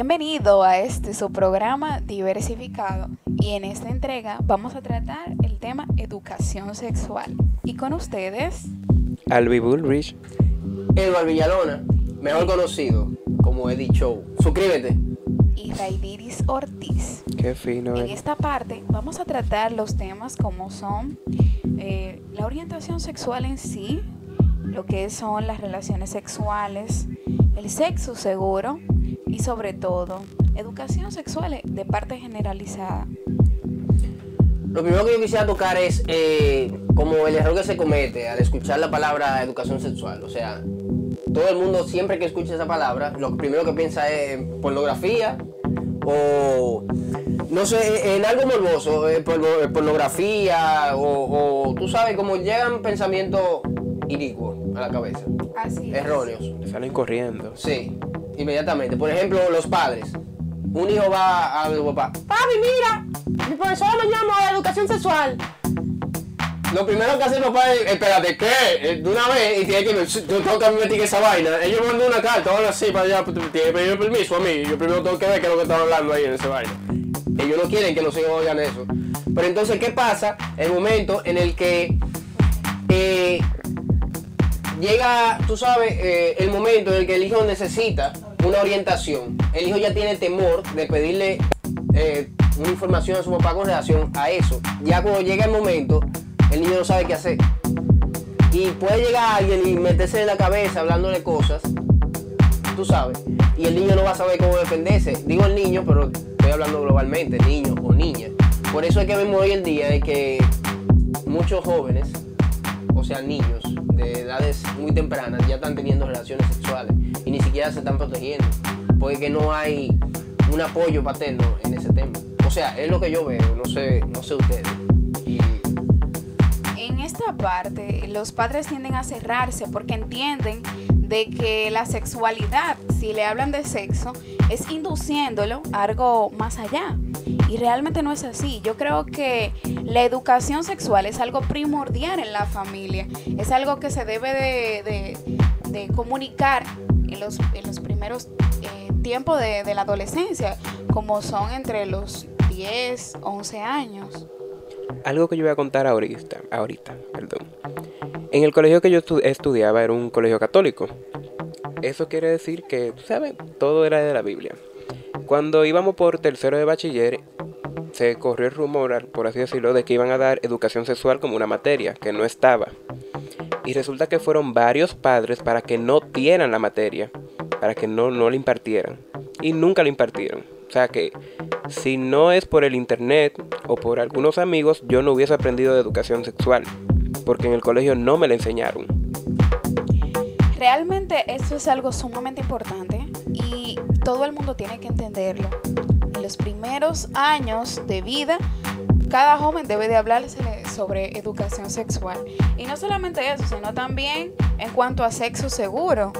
Bienvenido a este su programa diversificado y en esta entrega vamos a tratar el tema educación sexual. Y con ustedes, Albi Bullrich, Edward Villalona, mejor conocido como Eddie Show. Suscríbete. y Raidiris Ortiz. qué fino. En eh. esta parte vamos a tratar los temas como son eh, la orientación sexual en sí, lo que son las relaciones sexuales, el sexo seguro y sobre todo educación sexual de parte generalizada. Lo primero que yo quisiera tocar es eh, como el error que se comete al escuchar la palabra educación sexual. O sea, todo el mundo siempre que escucha esa palabra, lo primero que piensa es pornografía o, no sé, en algo morboso, eh, eh, pornografía o, o, tú sabes, como llegan pensamientos inicuos a la cabeza, Así erróneos. Salen corriendo. Sí, inmediatamente. Por ejemplo, los padres. Un hijo va a su papá. Papi, mira, mi profesor me llama de educación sexual. Lo primero que hace el papá es, espérate, ¿qué? Eh, De una vez, y tiene que, yo tengo que meter esa vaina. Ellos mandan una carta, ahora sí, para allá, tiene que pedir permiso a mí. Yo primero tengo que ver qué es lo que están hablando ahí en esa vaina. Ellos no quieren que los hijos oigan eso. Pero entonces, ¿qué pasa? El momento en el que eh, llega, tú sabes, eh, el momento en el que el hijo necesita una orientación. El hijo ya tiene temor de pedirle eh, una información a su papá con relación a eso. Ya cuando llega el momento, el niño no sabe qué hacer. Y puede llegar alguien y meterse en la cabeza hablándole cosas, tú sabes, y el niño no va a saber cómo defenderse. Digo el niño, pero estoy hablando globalmente, niño o niña. Por eso es que vemos hoy en día de que muchos jóvenes, o sea, niños de edades muy tempranas, ya están teniendo relaciones sexuales y ni siquiera se están protegiendo, porque no hay un apoyo paterno en ese tema. O sea, es lo que yo veo, no sé, no sé ustedes. Y En esta parte, los padres tienden a cerrarse porque entienden de que la sexualidad, si le hablan de sexo, es induciéndolo a algo más allá. Y realmente no es así. Yo creo que la educación sexual es algo primordial en la familia. Es algo que se debe de, de- de comunicar en los, en los primeros eh, tiempos de, de la adolescencia, como son entre los 10, 11 años. Algo que yo voy a contar ahorita, ahorita, perdón. En el colegio que yo estu- estudiaba era un colegio católico. Eso quiere decir que, ¿sabes? Todo era de la Biblia. Cuando íbamos por tercero de bachiller, se corrió el rumor, por así decirlo, de que iban a dar educación sexual como una materia, que no estaba. Y resulta que fueron varios padres para que no dieran la materia, para que no, no la impartieran. Y nunca la impartieron. O sea que si no es por el internet o por algunos amigos, yo no hubiese aprendido de educación sexual. Porque en el colegio no me la enseñaron. Realmente eso es algo sumamente importante y todo el mundo tiene que entenderlo. Los primeros años de vida, cada joven debe de hablarse sobre educación sexual. Y no solamente eso, sino también en cuanto a sexo seguro.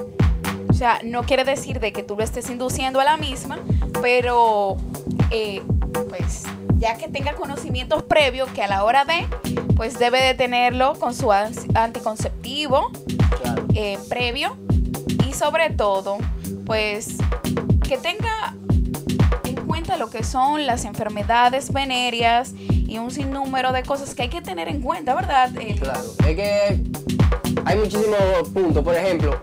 O sea, no quiere decir de que tú lo estés induciendo a la misma, pero eh, pues ya que tenga conocimientos previos que a la hora de, pues debe de tenerlo con su anticonceptivo eh, previo y sobre todo, pues que tenga en lo que son las enfermedades venéreas y un sinnúmero de cosas que hay que tener en cuenta, ¿verdad? El- Claro, es que hay muchísimos puntos. Por ejemplo,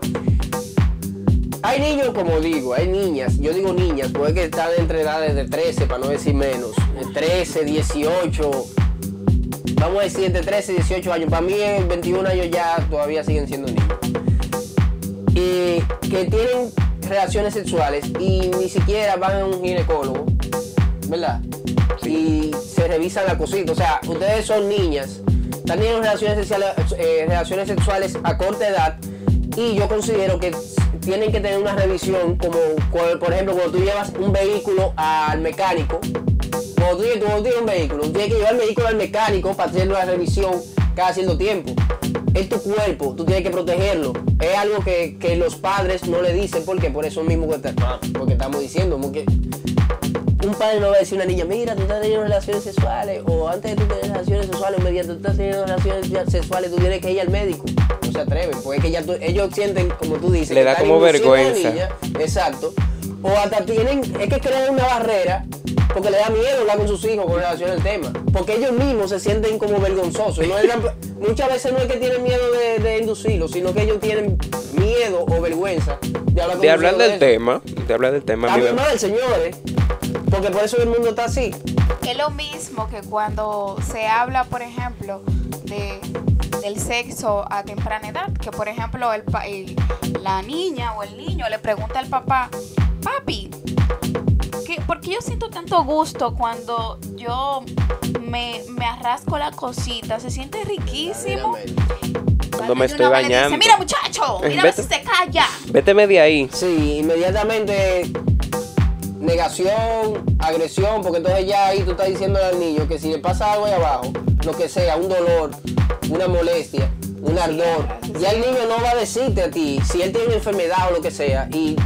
hay niños, como digo, hay niñas. Yo digo niñas, porque que están entre edades de 13, para no decir menos. De 13, 18. Vamos a decir entre 13 y 18 años. Para mí, en 21 años ya todavía siguen siendo niños. Y que tienen relaciones sexuales y ni siquiera van a un ginecólogo, ¿verdad? Y se revisan la cosita. O sea, ustedes son niñas, están teniendo relaciones sexuales, eh, relaciones sexuales a corta edad y yo considero que tienen que tener una revisión como, por ejemplo, cuando tú llevas un vehículo al mecánico, cuando tú, cuando tú tienes un vehículo, tú tienes que llevar el vehículo al mecánico para hacer una revisión cada cierto tiempo. Es tu cuerpo, tú tienes que protegerlo. Es algo que, que los padres no le dicen, porque por eso mismo que estamos diciendo, porque un padre no va a decir a una niña, mira, tú estás teniendo relaciones sexuales, o antes de tú tener relaciones sexuales, mediante tú estás teniendo relaciones sexuales, tú tienes que ir al médico. No se atreven, porque es que ya tú- ellos sienten, como tú dices, Le da como a vergüenza. niña, exacto. o hasta tienen, es que crean una barrera porque le da miedo hablar con sus hijos con relación al tema. Porque ellos mismos se sienten como vergonzosos. No muchas veces no es que tienen miedo de, de inducirlo, sino que ellos tienen miedo o vergüenza de hablar con De sus hablar hijos del tema, de hablar del tema. Está mi mamá-. Porque por eso el mundo está así. Es lo mismo que cuando se habla, por ejemplo, de, del sexo a temprana edad, que por ejemplo el, el- la niña o el niño le pregunta al papá, papi, ¿qué, ¿por qué yo siento tanto gusto cuando yo me, me arrasco la cosita? Se siente riquísimo. Cuando me estoy le dice, bañando. mira muchacho, mira ver si Vete. se calla. Véteme de ahí. Sí, inmediatamente negación, agresión, porque entonces ya ahí tú estás diciendo al niño que si le pasa algo ahí abajo, lo que sea, un dolor, una molestia, un ardor, ya el niño no va a decirte a ti si él tiene una enfermedad o lo que sea, y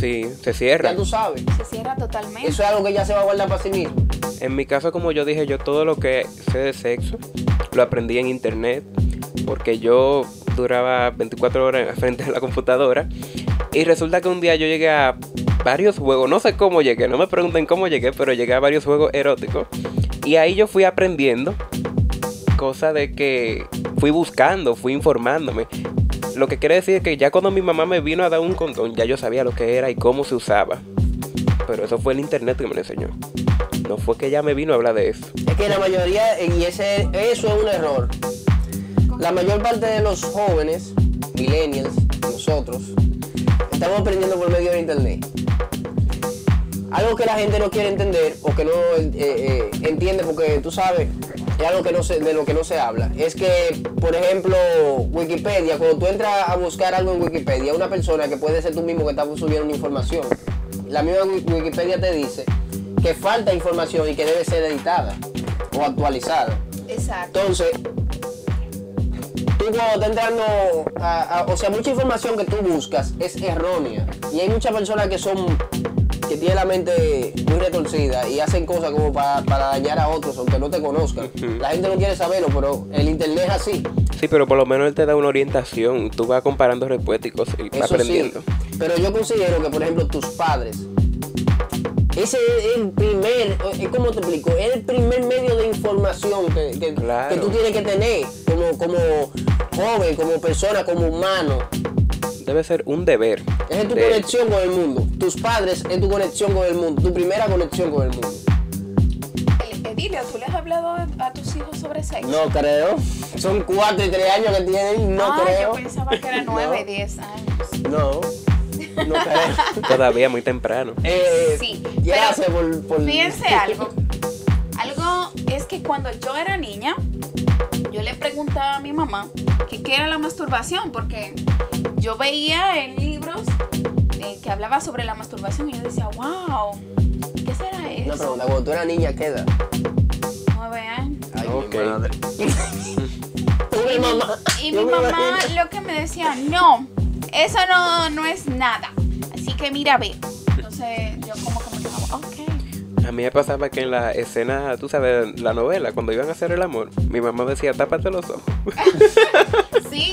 Sí, se cierra. ya tú sabes. Se cierra totalmente. Eso es algo que ya se va a guardar para sí mismo. En mi caso, como yo dije, yo todo lo que sé de sexo lo aprendí en internet porque yo duraba 24 horas frente a la computadora y resulta que un día yo llegué a varios juegos, no sé cómo llegué, no me pregunten cómo llegué, pero llegué a varios juegos eróticos y ahí yo fui aprendiendo cosa de que fui buscando, fui informándome. Lo que quiere decir es que ya cuando mi mamá me vino a dar un condón, ya yo sabía lo que era y cómo se usaba. Pero eso fue el internet que me lo enseñó. No fue que ella me vino a hablar de eso. Es que la mayoría, y ese, eso es un error. La mayor parte de los jóvenes, millennials, nosotros, estamos aprendiendo por medio de internet. Algo que la gente no quiere entender o que no eh, eh, entiende porque tú sabes, es algo que no se, de lo que no se habla. Es que, por ejemplo, Wikipedia, cuando tú entras a buscar algo en Wikipedia, una persona que puede ser tú mismo que está subiendo una información, la misma Wi- Wikipedia te dice que falta información y que debe ser editada o actualizada. Exacto. Entonces, tú cuando estás entrando, a- a- o sea, mucha información que tú buscas es errónea. Y hay muchas personas que son, que tienen la mente muy retorcida y hacen cosas como para, para dañar a otros, aunque no te conozcan. La gente no quiere saberlo, pero el internet es así. Sí, pero por lo menos él te da una orientación. Tú vas comparando respuestas y cosas y vas Eso aprendiendo. sí. Pero yo considero que, por ejemplo, tus padres, ese es el primer, es como te explico, es el primer medio de información que, que- Claro. que tú tienes que tener como, como joven, como persona, como humano. Debe ser un deber. Esa es tu de- conexión con el mundo. Tus padres es tu conexión con el mundo, tu primera conexión con el mundo. El- Edilio, ¿tú le has hablado a, tus hijos sobre sexo? No creo. Son cuatro y tres años que tienen, no ah, creo. yo pensaba que era nueve, No. diez años. No, no creo. Todavía muy temprano. Eh, Sí, gracias pero por, por- Fíjense algo. Algo es que cuando yo era niña, yo le preguntaba a mi mamá que qué era la masturbación, porque yo veía en libros eh, que hablaba sobre la masturbación y yo decía, wow, ¿qué será Una eso? pregunta, cuando tú eras niña, ¿qué edad? Nueve años. Ay, Ok. mi madre. Y mi mamá. Y mi mamá lo que me decía, no, eso no, no es nada. Así que mira, ve. Entonces yo como que me quedaba, ok. A mí me pasaba que en la escena, tú sabes, la novela, cuando iban a hacer el amor, mi mamá decía, tápate los ojos.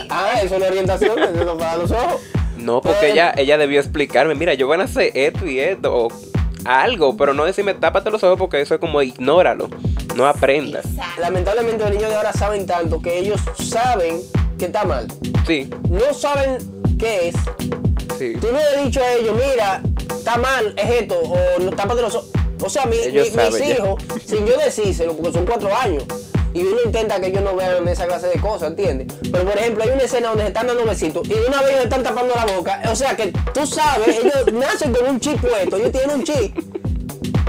Ah, eso es una orientación, eso no para los ojos. No, porque ella, ella debió explicarme, mira, yo van a hacer esto y esto, o algo, pero no decirme, tápate los ojos porque eso es como ignóralo, no aprendas. exacto. Lamentablemente los niños de ahora saben tanto que ellos saben que está mal. Sí, No saben qué es. sí. Tú no le has dicho a ellos, mira, está mal, es esto, o no, tápate los ojos. O sea, mi- Ellos mi- mis hijos, sin yo decírselo, porque son cuatro años, y uno intenta que ellos no vean esa clase de cosas, ¿entiendes? Pero por ejemplo, hay una escena donde se están dando besitos y de una vez ellos están tapando la boca. O sea que tú sabes, ellos nacen con un chip puesto, ellos tienen un chip.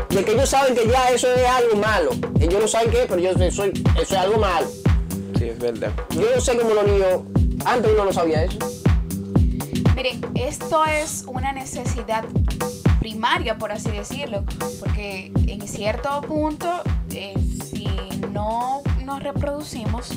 De que ellos saben que ya eso es algo malo. Ellos no saben qué, pero yo sé, soy, eso es algo malo. Sí, es verdad. Yo no sé cómo los niños, antes uno no sabía eso. Miren, esto es una necesidad primaria, por así decirlo, porque en cierto punto, eh, si no nos reproducimos,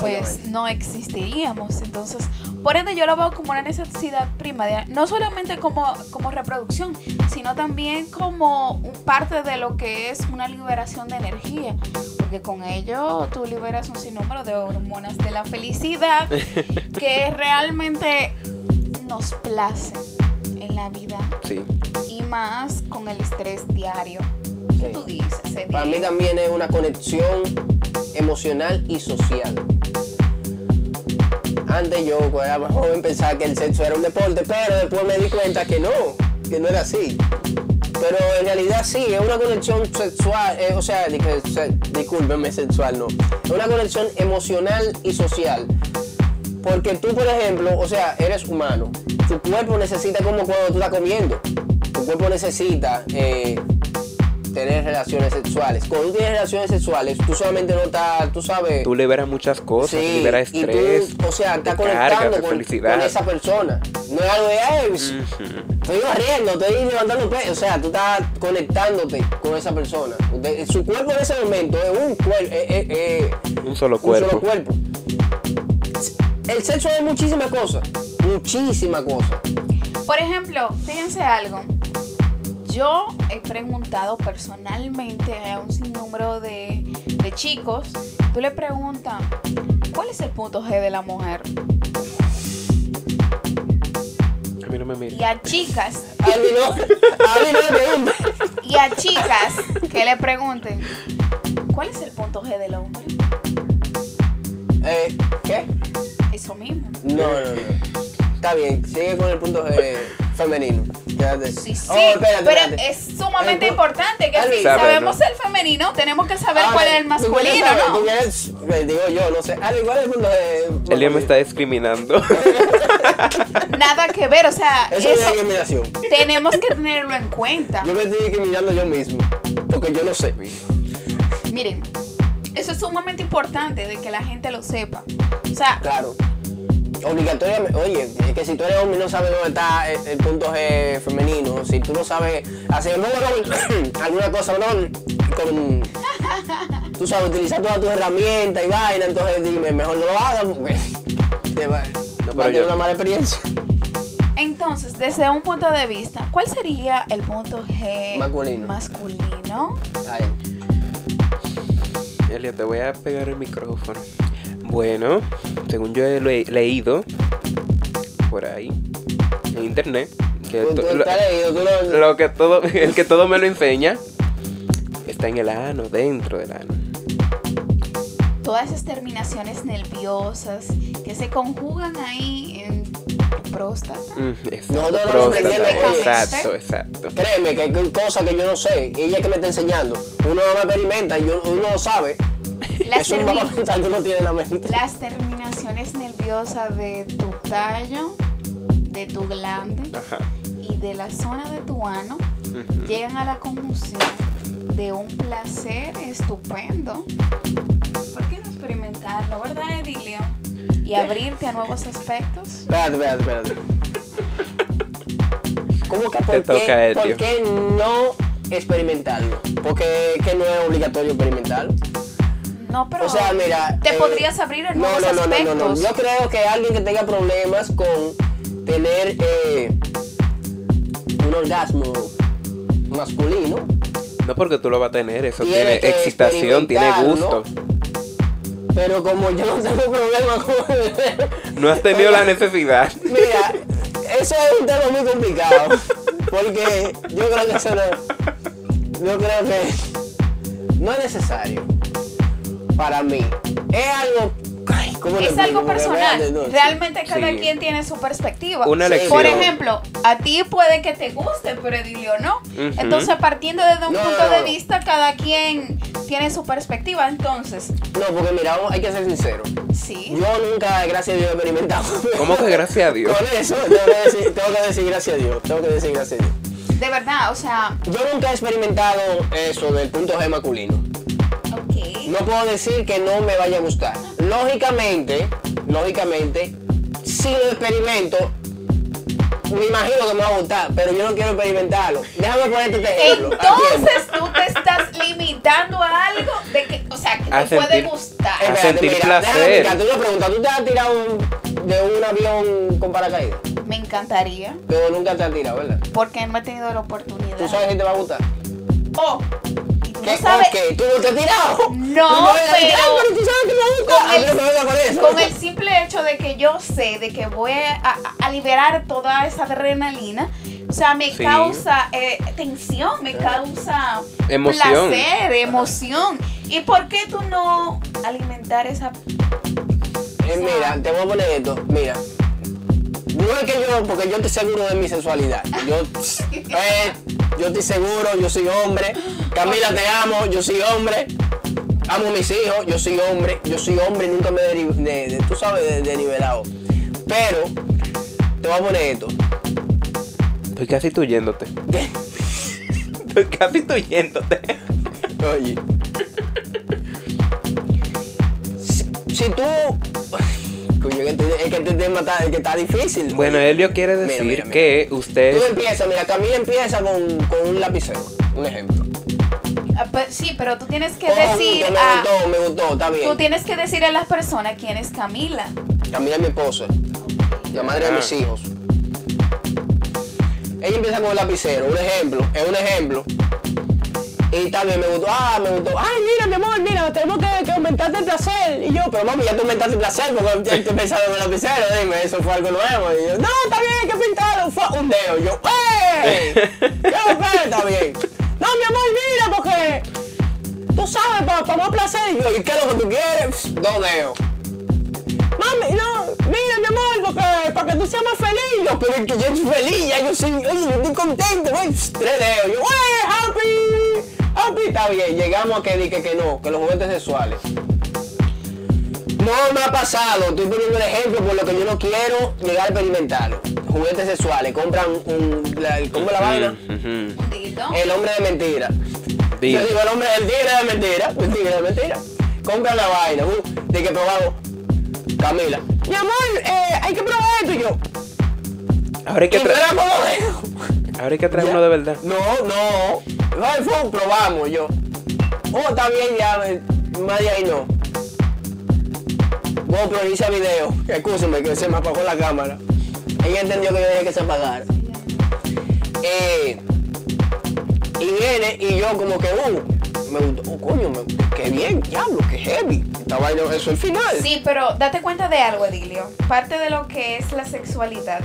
pues no existiríamos. Entonces, por ende yo lo veo como una necesidad primaria, no solamente como, como reproducción, sino también como parte de lo que es una liberación de energía, porque con ello tú liberas un sinnúmero de hormonas de la felicidad que realmente nos place en en la vida Sí. y más con el estrés diario. ¿Qué Sí. tú dices? Eddie? Para mí también es una conexión emocional y social. Antes yo, cuando era más joven, pensaba que el sexo era un deporte, pero después me di cuenta que no, que no era así. Pero en realidad sí, es una conexión sexual, eh, o sea, di que se- discúlpeme, sexual no. Es una conexión emocional y social. Porque tú, por ejemplo, o sea, eres humano. Tu cuerpo necesita como cuando tú estás comiendo. Tu cuerpo necesita eh, tener relaciones sexuales. Cuando tú tienes relaciones sexuales, tú solamente no estás, tú sabes. Tú liberas muchas cosas, Sí, liberas y estrés. tú, o sea, estás cargas conectando con, esa persona. No es algo de, "Ay, Ujú. estoy barriendo, estoy levantando peso. O sea, tú estás conectándote con esa persona. Usted- su cuerpo en ese momento es un cuerpo. Un solo un cuerpo. solo cuerpo. El sexo es muchísimas cosas. Muchísimas cosas. Por ejemplo, fíjense algo. Yo he preguntado personalmente a un sinnúmero de, de chicos. Tú le preguntas, ¿cuál es el punto G de la mujer? A mí no me mira. Y a chicas, A mí no, a mí no y a chicas que le pregunten, ¿cuál es el punto G del hombre? Eh, ¿Qué? Eso mismo. No, no, no. Está bien, sigue con el punto G femenino. Sí, sí, Oh, espérate, pero espérate. es sumamente importante que si Sabe, sabemos ¿no? el femenino, tenemos que saber Ah, cuál es el ¿tú quieres masculino? ¿no? Eh, Digo yo, no sé. Ale, ¿cuál es el G? Elia me está discriminando. Nada que ver, o sea, Eso es eso discriminación. tenemos que tenerlo en cuenta. Yo me estoy discriminando yo mismo. Porque yo no sé. Miren, eso es sumamente importante de que la gente lo sepa. O sea, Claro. Obligatoriamente, oye, es que si tú eres hombre y no sabes dónde está el, el punto G femenino, si tú no sabes hacer alguna cosa, no, con, tú sabes utilizar todas tus herramientas y vaina, entonces dime, mejor no lo hagas porque te va, No, va a tener una mala experiencia. entonces, desde un punto de vista, ¿cuál sería el punto G Masculino. masculino? Ay, Elia, te voy a pegar el micrófono. Bueno, según yo he le- leído por ahí en internet, que to- lo, leído, lo, que todo, el que todo me lo enseña, está en el ano, dentro del ano. Todas esas terminaciones nerviosas que se conjugan ahí en próstata. Mm, exacto, no próstata, aprendemos, exacto, exacto. Créeme que hay cosas que yo no sé, y ella que me está enseñando. Uno no me experimenta y yo- uno no sabe. Las, Eso es un termi- tiene en la mente. las terminaciones nerviosas de tu tallo, de tu glande Ajá. y de la zona de tu ano llegan a la conjunción de un placer estupendo. ¿Por qué no experimentarlo, verdad, Edilio? Y abrirte a nuevos aspectos. Espérate, espérate, espérate. ¿Cómo que Te por toca, qué, por qué no experimentarlo? Porque que no es obligatorio experimentarlo. No, pero O sea, mira. te eh, podrías abrir en no, nuevos no, no, no, aspectos. no, no. Yo creo que alguien que tenga problemas con tener eh, un orgasmo masculino No porque tú lo vas a tener, eso Tiene excitación, tiene gusto. Pero como yo no tengo problema con No has tenido la necesidad. Mira, eso es un tema muy complicado. Porque yo creo que eso no. Yo creo que no es necesario. Para mí. Es algo. ay, ¿cómo le es algo personal. no, Realmente cada Sí. quien tiene su perspectiva. Una. Por ejemplo, a ti puede que te guste, pero Edilio no. Ujú. Entonces, partiendo desde un No, punto no, de no. vista, cada quien tiene su perspectiva. Entonces, No, porque mira, hay que ser sincero. sí. Yo nunca, gracias a Dios, he experimentado. ¿Cómo que gracias a Dios? Con eso tengo que, decir, tengo que decir gracias a Dios. Tengo que decir gracias a Dios. De verdad, o sea, Yo nunca he experimentado eso del punto G masculino. No puedo decir que no me vaya a gustar. Lógicamente, lógicamente, si lo experimento, me imagino que me va a gustar, pero yo no quiero experimentarlo. Déjame ponerte este ejemplo. Entonces tú te estás limitando a algo de que, o sea, que A te puede gustar. a Espérate, sentir mira, placer. Déjame explicarte una pregunta. ¿Tú te has tirado un- de un avión con paracaídas? Me encantaría, Pero nunca te has tirado, ¿verdad? porque no he tenido la oportunidad. ¿Tú sabes si te va a gustar? Oh, tú ¿Qué? no sabes, ¿Por qué? ¿Tú no te has tirado? No, decir, pero- "Ay, pero tú sabes que me gusta. Con A mí el- no me con eso. con el simple hecho de que yo sé de que voy a, a liberar toda esa adrenalina, O sea, me Sí. causa eh, tensión, me causa Emoción. placer, emoción. ¿Y por qué tú no alimentar esa... Eh, mira, te voy a poner esto. Mira. No es que yo, porque yo estoy seguro de mi sensualidad. Yo, eh, yo estoy seguro, yo soy hombre. Camila, te amo, yo soy hombre. Amo a mis hijos, yo soy hombre. Yo soy hombre y nunca me he de, de- tú sabes, de, de. Pero, te voy a poner esto. Estoy casi tuyéndote. Estoy casi tuyéndote. Oye. Si, si tú. Coño, es que este tema está, es que está difícil. Bueno. Elio quiere decir mira, mira. que usted... Tú empiezas, mira, Camila empieza con, con un lapicero, un ejemplo. Ah, pues, sí, pero tú tienes que Oh, decir me a... gustó, me gustó, está Tú bien. tienes que decir a las personas quién es Camila. Camila es mi esposa, la madre de Ah. mis hijos. Ella empieza con el lapicero, un ejemplo, es un ejemplo. Y también me gustó, ah, me gustó, ay, mira, mi amor, mira, tenemos que, que aumentarte el placer. Y yo, pero mami, ya te aumentaste el placer porque ya estoy pensando en el lapicero, dime, eso fue algo nuevo. Y yo, no, está bien, que pintarlo, fue un dedo. Y yo, ¡ey! ¿Qué fue? Está bien. No, mi amor, mira, porque tú sabes, para, para más placer. Y yo, ¿y qué es lo que tú quieres? Dos dedos. Mami, no, mira, mi amor, porque para que tú seas más feliz. Yo, pero es que yo estoy feliz, ya yo soy, oye, yo estoy contento, güey. Tres dedos. Yo, ¡wey, happy! Está bien. Llegamos a que dije que no, que los juguetes sexuales. No me ha pasado, estoy poniendo el ejemplo por lo que yo no quiero llegar a experimentarlo. Juguetes sexuales, compran un, la, ¿cómo la vaina? El hombre de mentira. Yo digo, el hombre, el tigre de mentira, el tigre de mentira. Compran la vaina, uh, de que probamos. Camila. Mi amor, eh, hay que probar esto y yo. Ahora hay que ¿Y era como Ahora hay que traer Ya. uno de verdad. No, no. Ay, fue, probamos yo. Oh, está bien, ya. eh, Más de ahí no. GoPro inicia video. Escúcheme que se me apagó la cámara. Ella entendió que yo dije que se apagara. Eh, y viene y yo como que, uh, me gustó, oh, coño, me, qué bien, diablo, qué heavy. Esta vaina, eso es el final. Sí, pero date cuenta de algo, Edilio. Parte de lo que es la sexualidad.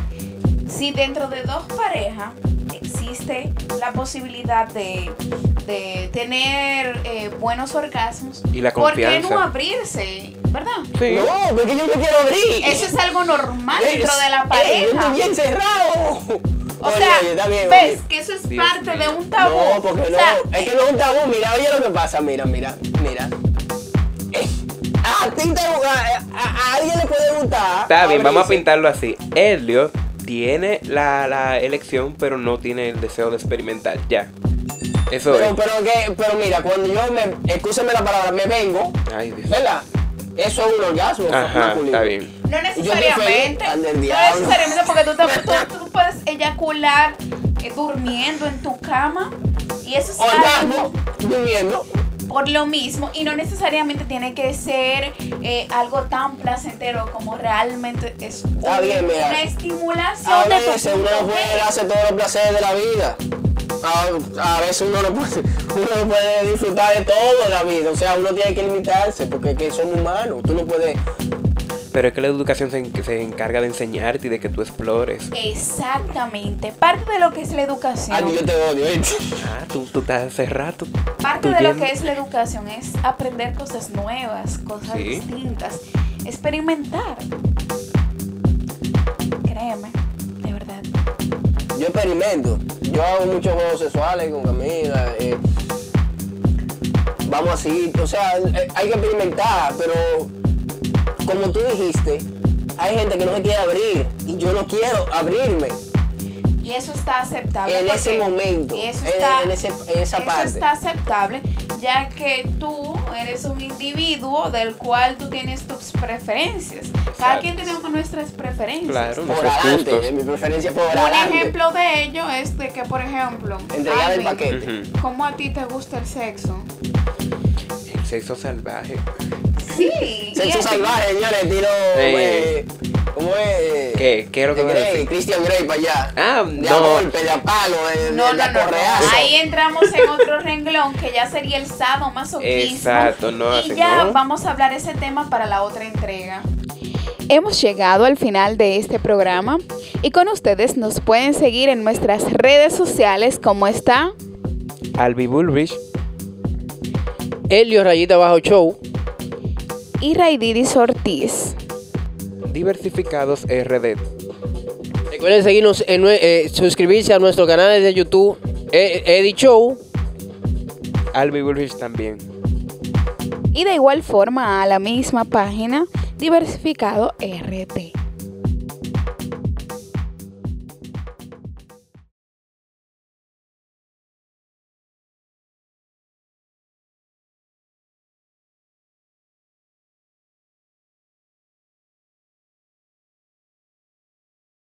Si dentro de dos parejas existe la posibilidad de, de tener eh, buenos orgasmos, Y la ¿por qué confianza. no abrirse? ¿Verdad? Sí. No, porque yo me quiero abrir. Eso es algo normal Es- dentro de la pareja. estoy bien cerrado. O Oye, sea, oye, está bien, ves oye. que eso es Dios parte de un tabú. No, porque O no. sea, es que no es un tabú. Mira, oye lo que pasa. Mira, mira, mira. Eh, a ti te a, a- a alguien le puede gustar. Está bien, vamos a pintarlo así. Elio tiene la, la elección, pero no tiene el deseo de experimentar. Ya. Eso Pero, es. pero, que, pero mira, cuando yo me. Escúcheme la palabra, me vengo. Ay, Dios. ¿Verdad? Eso es un orgasmo. Ajá, está bien. No necesariamente. No necesariamente porque tú, te- tú- tú puedes eyacular eh, durmiendo en tu cama. Y eso es Orgasmo, algo durmiendo. Por lo mismo. Y no necesariamente tiene que ser eh, algo tan placentero como realmente es Está bien, mira. una estimulación A de veces uno no puede darse todos los placeres de la vida. A, a veces uno no, puede, uno no puede disfrutar de todo en la vida. O sea, uno tiene que limitarse porque que somos humanos. Tú no puedes. Pero es que la educación se, se encarga de enseñarte y de que tú explores. Exactamente. Parte de lo que es la educación. Ay, yo te odio, ¿viste? Ah, tú, tú estás hace rato. Parte de lo que es la educación es aprender cosas nuevas, cosas Sí. distintas, experimentar. Créeme, de verdad. Yo experimento. Yo hago muchos juegos sexuales con Camila. eh, vamos así. O sea, eh, hay que experimentar, pero como tú dijiste, hay gente que no se quiere abrir y yo no quiero abrirme. Y eso está aceptable. En ese momento, eso está, en ese- en esa eso parte. está aceptable, ya que tú eres un individuo del cual tú tienes tus preferencias. Cada Exacto. quien tenemos nuestras preferencias. Claro, Por adelante, gustos. mi preferencia por Un adelante. ejemplo de ello es de que, por ejemplo, Entregar el Alvin, paquete. Ujú. ¿cómo a ti te gusta el sexo? El sexo salvaje. Sí. Sexo salvaje, señores, tiro. Eh, ¿Cómo es? ¿Qué? ¿Qué es lo que a Grey, decir? Christian Grey para allá. Ah, de no. a golpe, de palo, de, No, de, no, no, no. Ahí entramos en otro renglón que ya sería el sadomasoquismo. Exacto, no, Y ya no. vamos a hablar ese tema para la otra entrega. Hemos llegado al final de este programa y con ustedes nos pueden seguir en nuestras redes sociales como está Albi Bullrich, Helio Rayita Bajo Show. Y Raididis Ortiz. Diversificados RD. Recuerden seguirnos, en, eh, suscribirse a nuestro canal de YouTube, eh, Eddie Show. Albi Bullrich también. Y de igual forma a la misma página Diversificado RT.